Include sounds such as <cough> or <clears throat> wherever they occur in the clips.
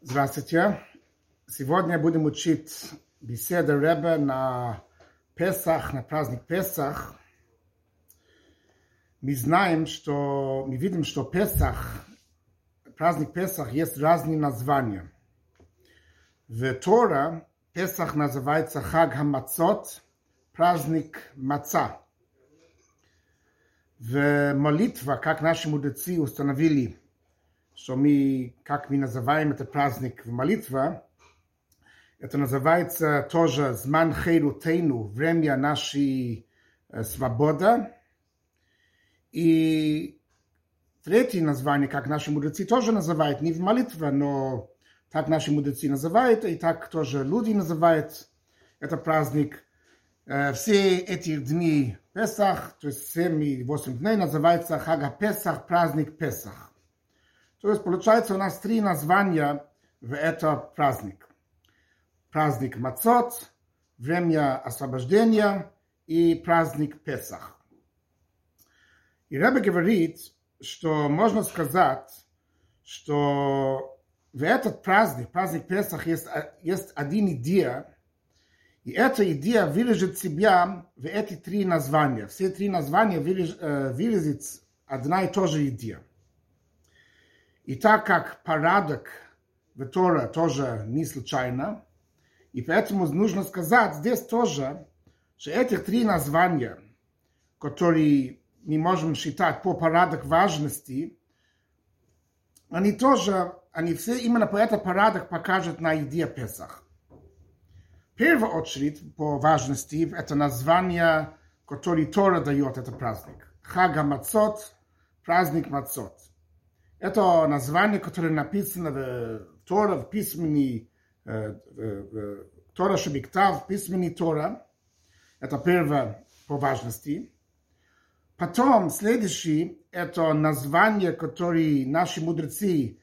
Здравствуйте. Сегодня будем учить беседы Ребе на Песах, на праздник Песах. Мы знаем, что мы видим, что Песах, праздник Песах, есть разные названия. В Тора Песах называется Хаг Хамацот, праздник Маца. В молитва, как наши мудрецы установили, что мы, как мы называем этот праздник в молитве, это называется тоже Зман Хейрутейну, время нашей э, свободы. И третье название, как наши мудрецы тоже называют, не в молитве, но так наши мудрецы называют, и так тоже люди называют это праздник. Э, все эти дни Песах, то есть 7 и 8 дней, называется Хага Песах, праздник Песах. То есть получается у нас три названия в этот праздник. Праздник Мацот, время освобождения и праздник Песах. И Ребе говорит, что можно сказать, что в этот праздник, праздник Песах, есть, есть один идея, и эта идея выражит себя в эти три названия. Все три названия выразит одна и та же идея. И так как порядок в Тора тоже не случайно, и поэтому нужно сказать здесь тоже, что этих три названия, которые мы можем считать по порядок важности, они тоже, они все именно по этот порядок покажут на идее Песах. В первую очередь по важности это название, которое Тора дает этот праздник. Хага Мацот, праздник Мацот. Это название, которое написано в Тора, в письменной Тора Шебиктав, письменный Тора. Это первое по важности. Потом, следующий, это название, которое наши мудрецы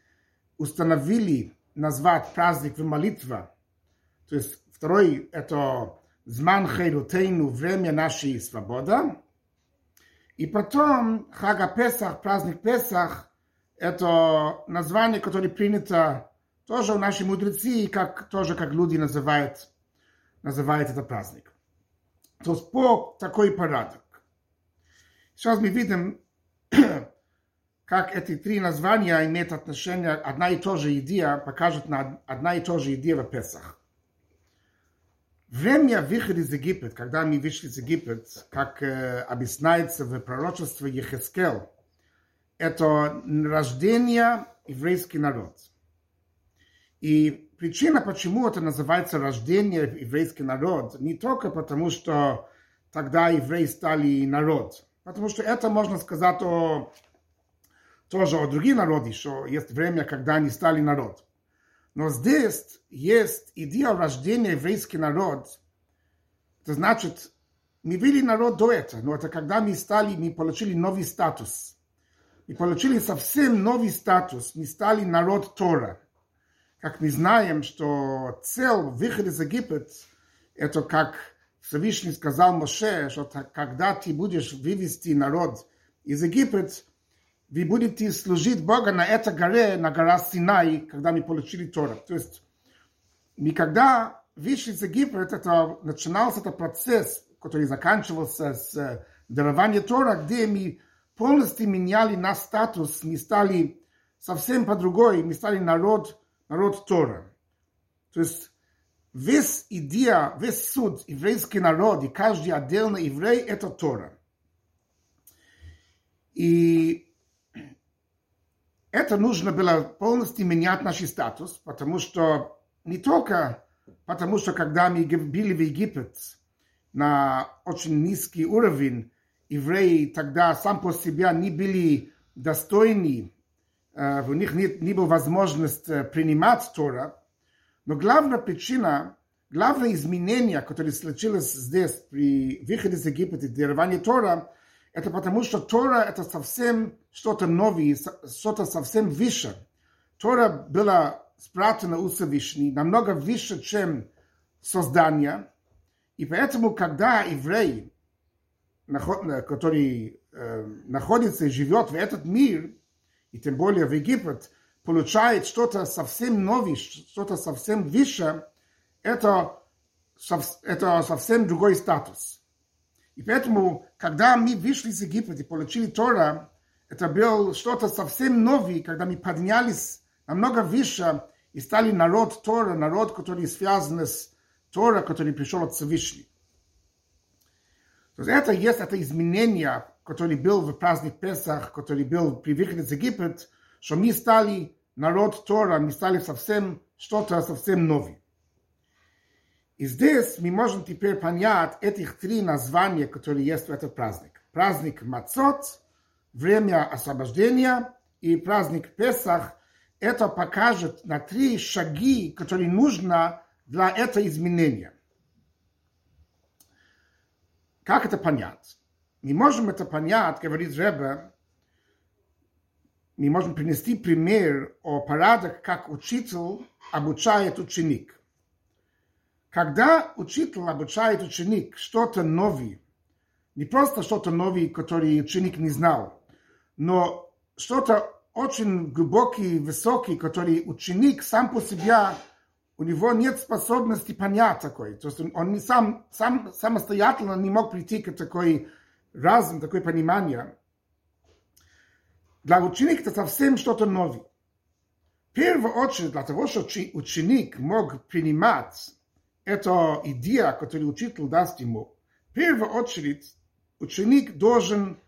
установили назвать праздник в молитве. То есть второй, это Зман Хейрутейну, время нашей свободы. И потом Хага Песах, праздник Песах – это название, которое принято тоже у наших мудрецы, как, тоже как люди называют, называют это праздник. То есть по такой порядок. Сейчас мы видим, <clears throat> как эти три названия имеют отношение, одна и та же идея, покажет на одна и та же идея в Песах. Время выхода из Египет, когда мы вышли из Египет, как э, объясняется в пророчестве Ехескел, это рождение еврейский народ. И причина, почему это называется рождение еврейский народ, не только потому, что тогда евреи стали народ, потому что это можно сказать о, тоже о других народах, что есть время, когда они стали народ. Но здесь есть идея рождения еврейский народ. Это значит, мы были народ до этого, но это когда мы стали, мы получили новый статус – и получили совсем новый статус, мы стали народ Тора. Как мы знаем, что цель выхода из Египет, это как Всевышний сказал Моше, что когда ты будешь вывести народ из Египет, вы будете служить Бога на этой горе, на гора Синай, когда мы получили Тора. То есть, мы когда вышли из Египет, это начинался этот процесс, который заканчивался с дарованием Тора, где мы полностью меняли наш статус, мы стали совсем по-другой, мы стали народ, народ Тора. То есть весь идея, весь суд, еврейский народ и каждый отдельный еврей – это Тора. И это нужно было полностью менять наш статус, потому что не только потому, что когда мы были в Египет на очень низкий уровень, евреи тогда сам по себе не были достойны, у них не, не была возможность принимать Тора, но главная причина, главное изменение, которое случилось здесь при выходе из Египта и даровании Тора, это потому, что Тора это совсем что-то новое, что-то совсем выше. Тора была спрятана у Всевышней, намного выше, чем создание. И поэтому, когда евреи который э, находится и живет в этот мир, и тем более в Египет, получает что-то совсем новое, что-то совсем выше, это, это совсем другой статус. И поэтому, когда мы вышли из Египта и получили Тора, это было что-то совсем новое, когда мы поднялись намного выше и стали народ Тора, народ, который связан с Тора, который пришел от Всевышнего. То есть это есть это изменение, которое было в праздник Песах, который был при выходе из Египта, что мы стали народ Тора, мы стали совсем что-то совсем новое. И здесь мы можем теперь понять этих три названия, которые есть в этот праздник. Праздник Мацот, время освобождения и праздник Песах. Это покажет на три шаги, которые нужно для этого изменения. Как это понять? Мы можем это понять, говорит Ребе, мы можем принести пример о порядок, как учитель обучает ученик. Когда учитель обучает ученик что-то новое, не просто что-то новое, которое ученик не знал, но что-то очень глубокий, высокий, который ученик сам по себе у него нет способности понять такой. То есть он не сам, сам самостоятельно не мог прийти к такой разум, такое понимание. Для ученика это совсем что-то новое. В первую очередь, для того, чтобы ученик мог принимать эту идею, которую учитель даст ему, в первую очередь ученик должен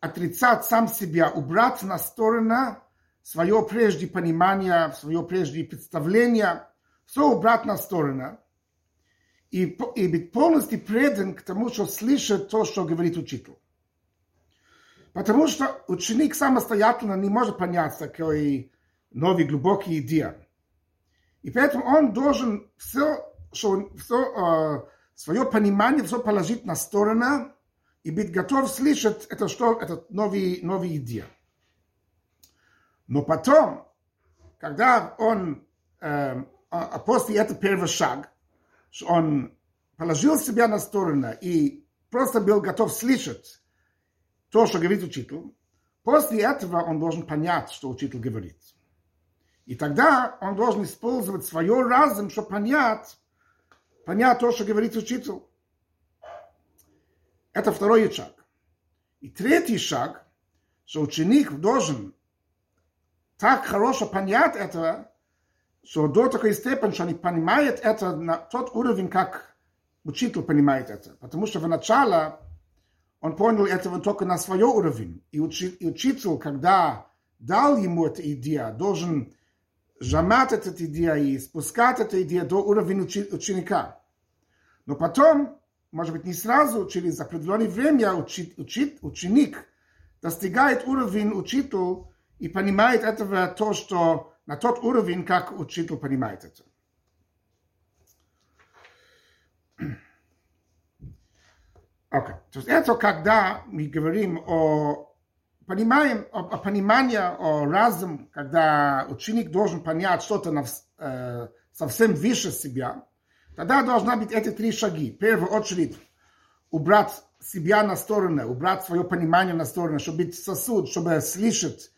отрицать сам себя, убрать на сторону свое прежде понимание, свое прежде представление, все убрать на сторону и, и быть полностью предан к тому, что слышит то, что говорит учитель. Потому что ученик самостоятельно не может понять такой новый глубокий идея. И поэтому он должен все, что, все э, свое понимание, все положить на сторону и быть готов слышать это, что это новый, новый идея. Но потом, когда он, э, после этого первого шаг, он положил себя на сторону и просто был готов слышать то, что говорит учитель, после этого он должен понять, что учитель говорит. И тогда он должен использовать свое разум, чтобы понять, понять то, что говорит учитель. Это второй шаг. И третий шаг, что ученик должен так хорошо понять это, что до такой степени, что они понимают это на тот уровень, как учитель понимает это. Потому что в начале он понял этого только на свой уровень. И, учи, и учитель, когда дал ему эту идею, должен сжимать эту идею и спускать эту идею до уровня учи, ученика. Но потом, может быть, не сразу, через определенное время учи, учи, ученик достигает уровень учителя, и понимает этого то, что на тот уровень, как учитель понимает это. <clears throat> Okay. То есть это когда мы говорим о понимаем, о, о понимании, о разум, когда ученик должен понять что-то э, совсем выше себя, тогда должна быть эти три шаги. В первую очередь убрать себя на сторону, убрать свое понимание на сторону, чтобы быть сосуд, чтобы слышать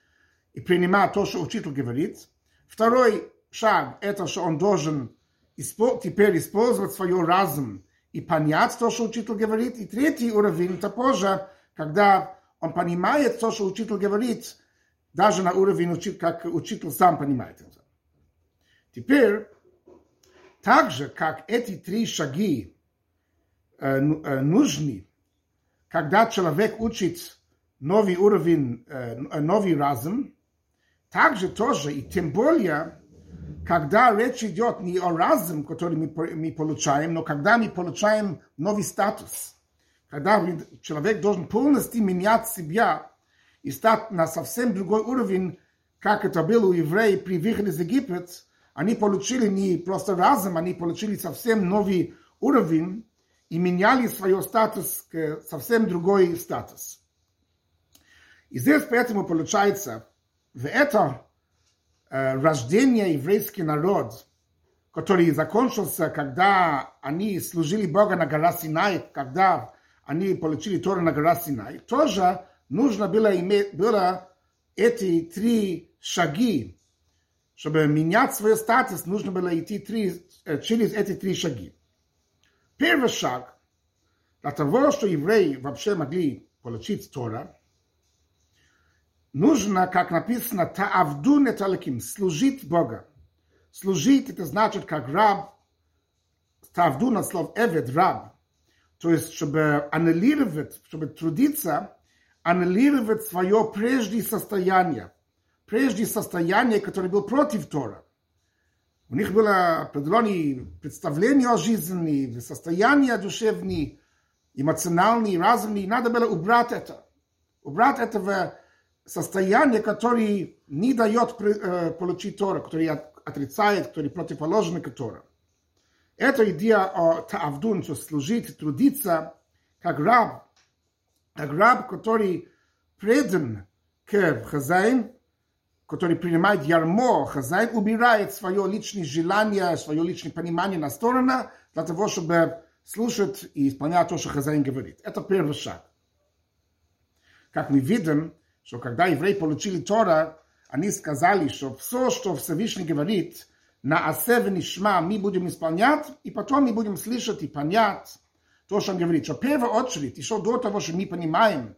и принимать то, что учитель говорит. Второй шаг – это что он должен теперь использовать свой разум и понять то, что учитель говорит. И третий уровень – это позже, когда он понимает то, что учитель говорит, даже на уровень, как учитель сам понимает это. Теперь, так же, как эти три шаги э, э, нужны, когда человек учит новый уровень, э, новый разум, также тоже, и тем более, когда речь идет не о разум, который мы, мы получаем, но когда мы получаем новый статус, когда человек должен полностью менять себя и стать на совсем другой уровень, как это было у евреев при выходе из Египта, они получили не просто разум, они получили совсем новый уровень и меняли свой статус к совсем другой статус. И здесь поэтому получается, это э, рождение еврейский народ, который закончился, когда они служили Бога на гора Синай, когда они получили Тору на гора Синай, тоже нужно было иметь было эти три шаги. Чтобы менять свой статус, нужно было идти три, через эти три шаги. Первый шаг для того, что евреи вообще могли получить Тора, нужно, как написано, таавду неталаким, служить Бога. Служить, это значит, как раб, таавду на слово эвед, раб. То есть, чтобы аннулировать, чтобы трудиться, аннулировать свое прежнее состояние. Прежнее состояние, которое было против Тора. У них было определенное представление о жизни, состояние душевное, эмоциональное, разумное. Надо было убрать это. Убрать это в состояние, которое не дает э, получить Тора, которое отрицает, которое противоположно Тора. Это идея о таавдун, что служить, трудиться, как раб, как раб, который предан к хозяин, который принимает ярмо, хозяин убирает свое личное желание, свое личное понимание на сторону для того, чтобы слушать и исполнять то, что хозяин говорит. Это первый шаг. Как мы видим, что когда евреи получили Тора, они сказали, что все, что Всевышний говорит, на асев нишма мы будем исполнять, и потом мы будем слышать и понять то, что он говорит. Что в первую очередь, еще до того, что мы понимаем,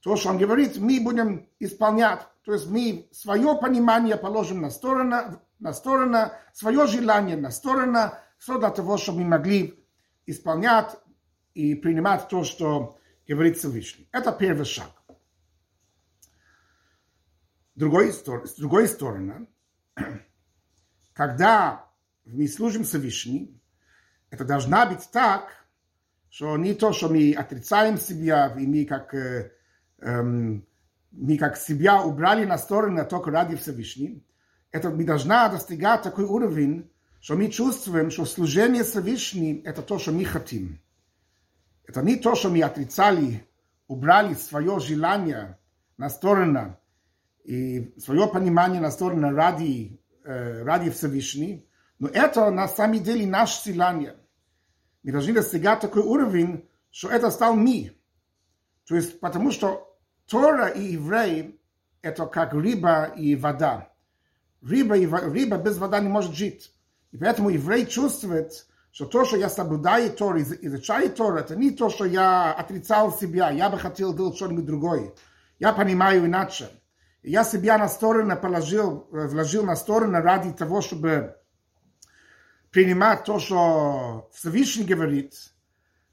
то, что он говорит, мы будем исполнять. То есть мы свое понимание положим на сторону, на сторону, свое желание на сторону, все для того, чтобы мы могли исполнять и принимать то, что говорит Всевышний. Это первый шаг. Другой, с другой стороны, <clears throat> когда мы служим Всевышний, это должна быть так, что не то, что мы отрицаем себя, и мы как э, эм, мы как себя убрали на сторону только ради Всевышнего, это мы должна достигать такой уровень, что мы чувствуем, что служение Всевышнему – это то, что мы хотим. Это не то, что мы отрицали, убрали свое желание на сторону и свое понимание на сторону ради, э, ради Всевышнего, но это на самом деле наше желание. Мы должны достигать такой уровень, что это стал мы. То есть, потому что Тора и еврей – это как рыба и вода. Рыба, и, рыба без воды не может жить. И поэтому еврей чувствует, что то, что я соблюдаю Тору, изучаю Тору, это не то, что я отрицал себя, я бы хотел делать что-нибудь другое. Я понимаю иначе. Я себя на сторону положил, вложил на сторону ради того, чтобы принимать то, что Всевышний говорит.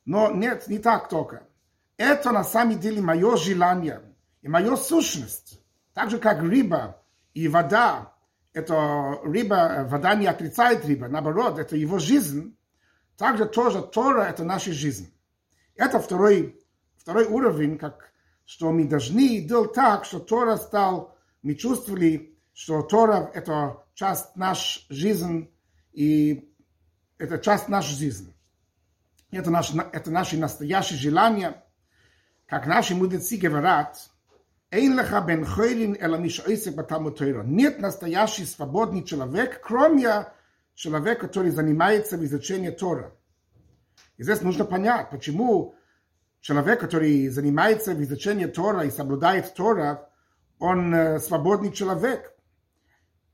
Но нет, не так только. Это на самом деле мое желание и моя сущность. Так же, как рыба и вода. Это рыба, вода не отрицает рыба, наоборот, это его жизнь. Также тоже Тора – это наша жизнь. Это второй, второй уровень, как, что мы должны делать так, что Тора стал, мы чувствовали, что Тора – это часть нашей жизни, и это часть нашей жизни. Это, наш, это наши настоящие желания – как наши мудрецы говорят, Эйн леха бен хойлин эла миш ойсек баталмуд Тойра. Нет настоящий свободный человек, кроме человека, который занимается изучением Тора. И здесь нужно понять, почему человек, который занимается изучением Тора и соблюдает Тора, он э, свободный человек.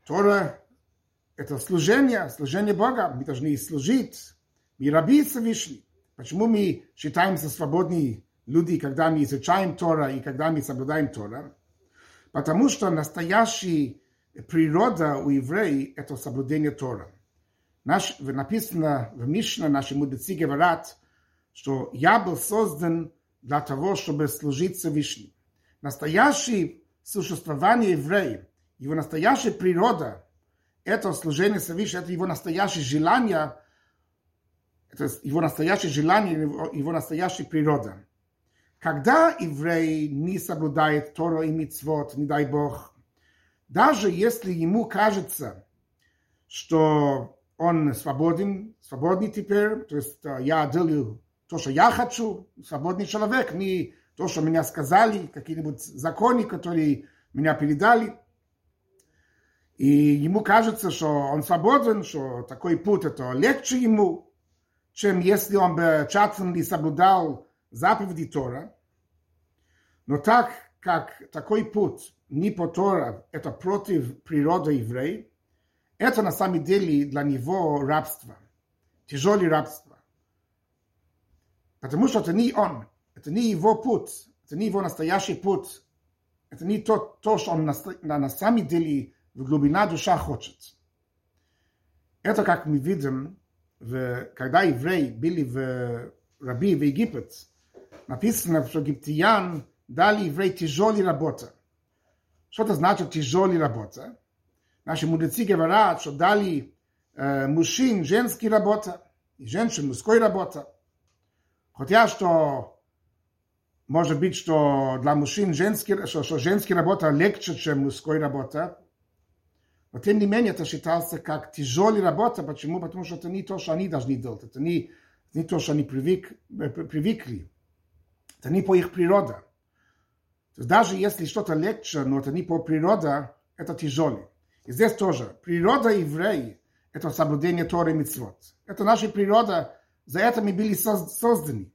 Тора – это служение, служение Бога. Мы должны служить, мы раби Всевышний. Почему мы считаемся свободными люди, когда мы изучаем Тора и когда мы соблюдаем Тора, потому что настоящая природа у евреев – это соблюдение Тора. Наш, написано в Мишне, наши мудрецы говорят, что я был создан для того, чтобы служить Всевышнему. Настоящее существование еврея, его настоящая природа – это служение Всевышнему, это его настоящее желание, это его настоящее желание, его настоящая природа. Когда еврей не соблюдает Тору и Мицвод, не дай Бог, даже если ему кажется, что он свободен, свободный теперь, то есть э, я делаю то, что я хочу, свободный человек, не то, что меня сказали, какие-нибудь законы, которые меня передали. И ему кажется, что он свободен, что такой путь это легче ему, чем если он бы тщательно не соблюдал заповеди Тора. Но так как такой путь не по Тора, это против природы еврея, это на самом деле для него рабство, тяжелое рабство. Потому что это не он, это не его путь, это не его настоящий путь, это не то, то что он на, на, самом деле в глубина душа хочет. Это, как мы видим, в, когда евреи были в Раби в Египет, написано, что египтян дали евреи тяжелые работы. Что это значит тяжелые работы? Наши мудрецы говорят, что дали э, мужчин женские работы, и женщин мужской работы. Хотя что может быть, что для мужчин женские, что, что женские работа легче, чем мужской работа, но тем не менее это считался как тяжелая работа. Почему? Потому что это не то, что они должны делать. Это не, не то, что они привык, привыкли. Это не по их природе. То есть даже если что-то легче, но это не по природе, это тяжелее. И здесь тоже. Природа евреев – это соблюдение Торы и Митцвот. Это наша природа, за это мы были созданы.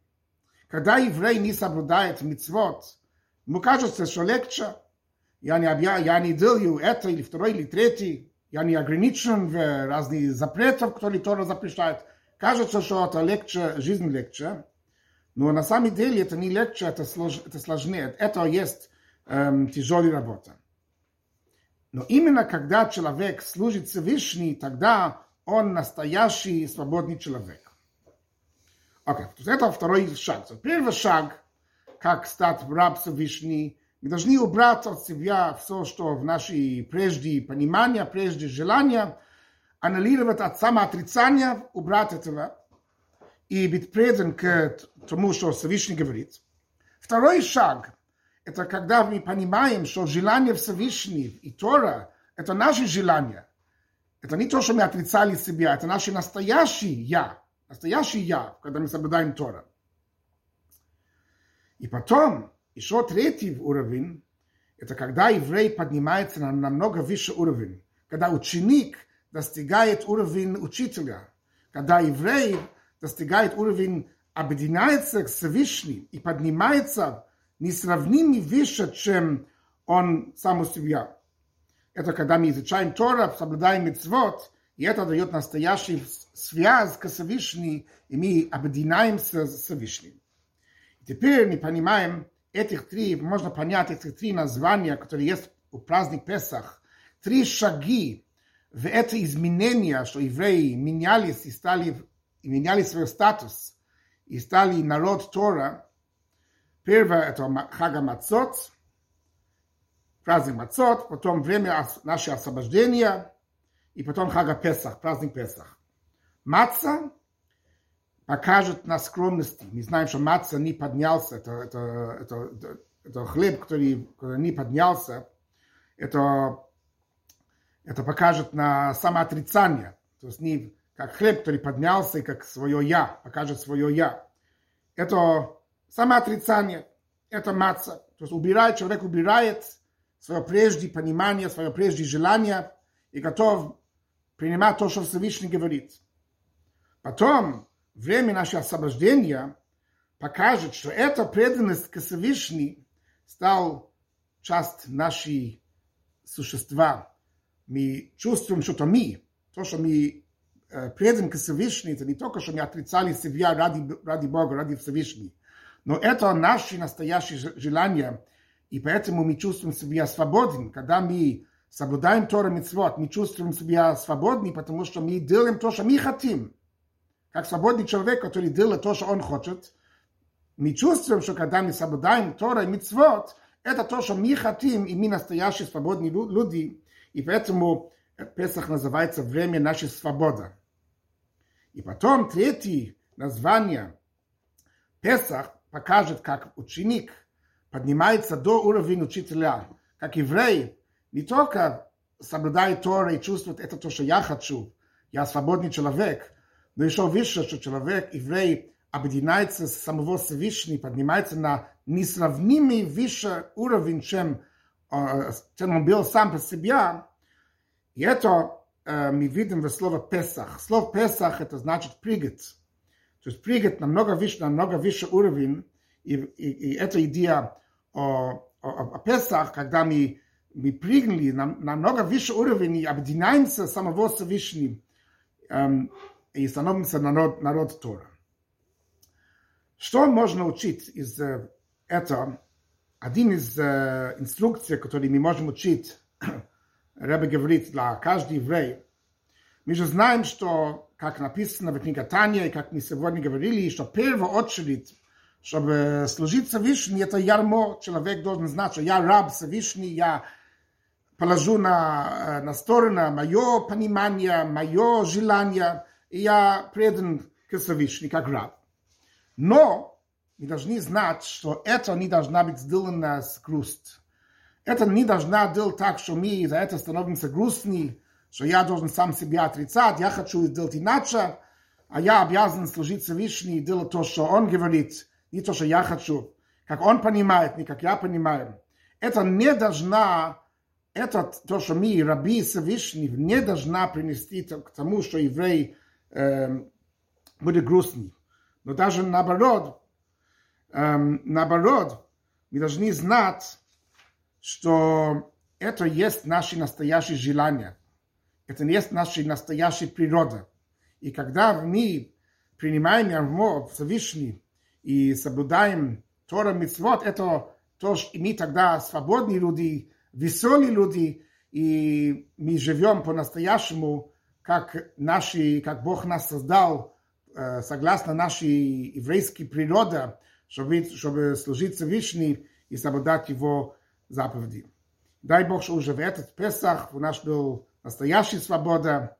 Когда еврей не соблюдает Митцвот, ему кажется, что легче – я не, объя, я не делаю это или второй или третий, я не ограничен в разных запретах, которые Тора запрещает. Кажется, что это легче, жизнь легче, но на самом деле это не легче, это, слож, это сложнее. Это есть эм, тяжелая работа. Но именно когда человек служит Всевышний, тогда он настоящий свободный человек. Окей, okay. это второй шаг. Первый шаг, как стать раб Всевышний, мы должны убрать от себя все, что в нашей прежде понимания, прежде желания, анализировать от самоотрицания, убрать этого и быть предан к тому, что Всевышний говорит. Второй шаг – это когда мы понимаем, что желание Всевышнего и Тора – это наши желания. Это не то, что мы отрицали себя, это наше настоящее «я», настоящее «я», когда мы соблюдаем Тора. И потом еще третий уровень – это когда еврей поднимается на намного выше уровень, когда ученик достигает уровень учителя, когда еврей достигает уровень, объединяется к Всевышним и поднимается несравнимо выше, чем он сам у себя. Это когда мы изучаем Тора, соблюдаем митцвот, и это дает настоящую связь к Всевышнему, и мы объединяемся с Всевышним. Теперь мы понимаем, этих три, можно понять этих три названия, которые есть у праздник Песах, три шаги в это изменение, что евреи менялись и стали, и меняли свой статус, и стали народ Тора. Первое – это Хага Мацот, праздник Мацот, потом время нашего освобождения, и потом Хага Песах, праздник Песах. Маца покажет на скромности. Мы знаем, что маца не поднялся, это, это, это, это, хлеб, который, который не поднялся, это, это покажет на самоотрицание. То есть не как хлеб, который поднялся, и как свое «я», покажет свое «я». Это самоотрицание, это маца. То есть убирает, человек убирает свое прежде понимание, свое прежде желание и готов принимать то, что Всевышний говорит. Потом время нашего освобождения покажет, что эта преданность к Всевышней стал часть нашей существа. Мы чувствуем, что это мы, то, что мы э, преданы к Всевышней, это не только, что мы отрицали себя ради, ради Бога, ради Всевышней, но это наши настоящие желания, и поэтому мы чувствуем себя свободны, когда мы соблюдаем Тора Митцвот, мы чувствуем себя свободны, потому что мы делаем то, что мы хотим как свободный человек, который делает то, что он хочет, мы чувствуем, что когда мы соблюдаем Тора и Мицвод, это то, что мы хотим, и мы настоящие свободные люди, и поэтому Песах называется время нашей свободы. И потом третье название. Песах покажет, как ученик поднимается до уровня учителя, как еврей не только соблюдает Тора и чувствует это то, что я хочу, я свободный человек, но еще выше, что человек, еврей, объединяется с самого Всевышнего, поднимается на несравнимый выше уровень, чем, чем он был сам по себе. И это мы видим в слове Песах. Слово Песах это значит прыгать. То есть прыгать намного выше, намного выше уровень. И, и, и эта идея о, о, о Песах, когда мы мы прыгнули на, на много выше уровень и объединяемся самого Всевышнего эм, и становимся народ, народ Тора. Что можно учить из э, этого? Один из э, инструкций, которые мы можем учить, <clears throat> Ребе говорит для каждого еврея, мы же знаем, что, как написано в книге Таня, и как мы сегодня говорили, что в первую очередь, чтобы служить Всевышний, это ярмо. Человек должен знать, что я раб Всевышний, я положу на, на сторону мое понимание, мое желание, и я предан к Всевышнему, как раб. Но мы должны знать, что это не должна быть сделано с грусть. Это не должна делать так, что мы за это становимся грустны, что я должен сам себя отрицать, я хочу сделать иначе, а я обязан служить Всевышний и делать то, что он говорит, не то, что я хочу, как он понимает, не как я понимаю. Это не должна, это то, что мы, раби Всевышний, не должна принести к тому, что еврей э, будет грустный. Но даже наоборот, э, наоборот, мы должны знать, что это есть наши настоящие желания. Это есть наша настоящая природа. И когда мы принимаем Ярмо Всевышний и соблюдаем Тора Митцвот, это то, что мы тогда свободные люди, веселые люди, и мы живем по-настоящему, как, наши, как Бог нас создал, э, согласно нашей еврейской природе, чтобы, чтобы служить Всевышний и соблюдать Его заповеди. Дай Бог, что уже в этот Песах у нас был настоящая свобода,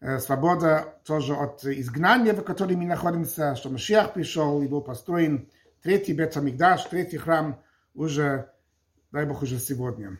э, свобода тоже от изгнания, в котором мы находимся, что Машиах пришел и был построен третий Бет третий храм уже, дай Бог, уже сегодня.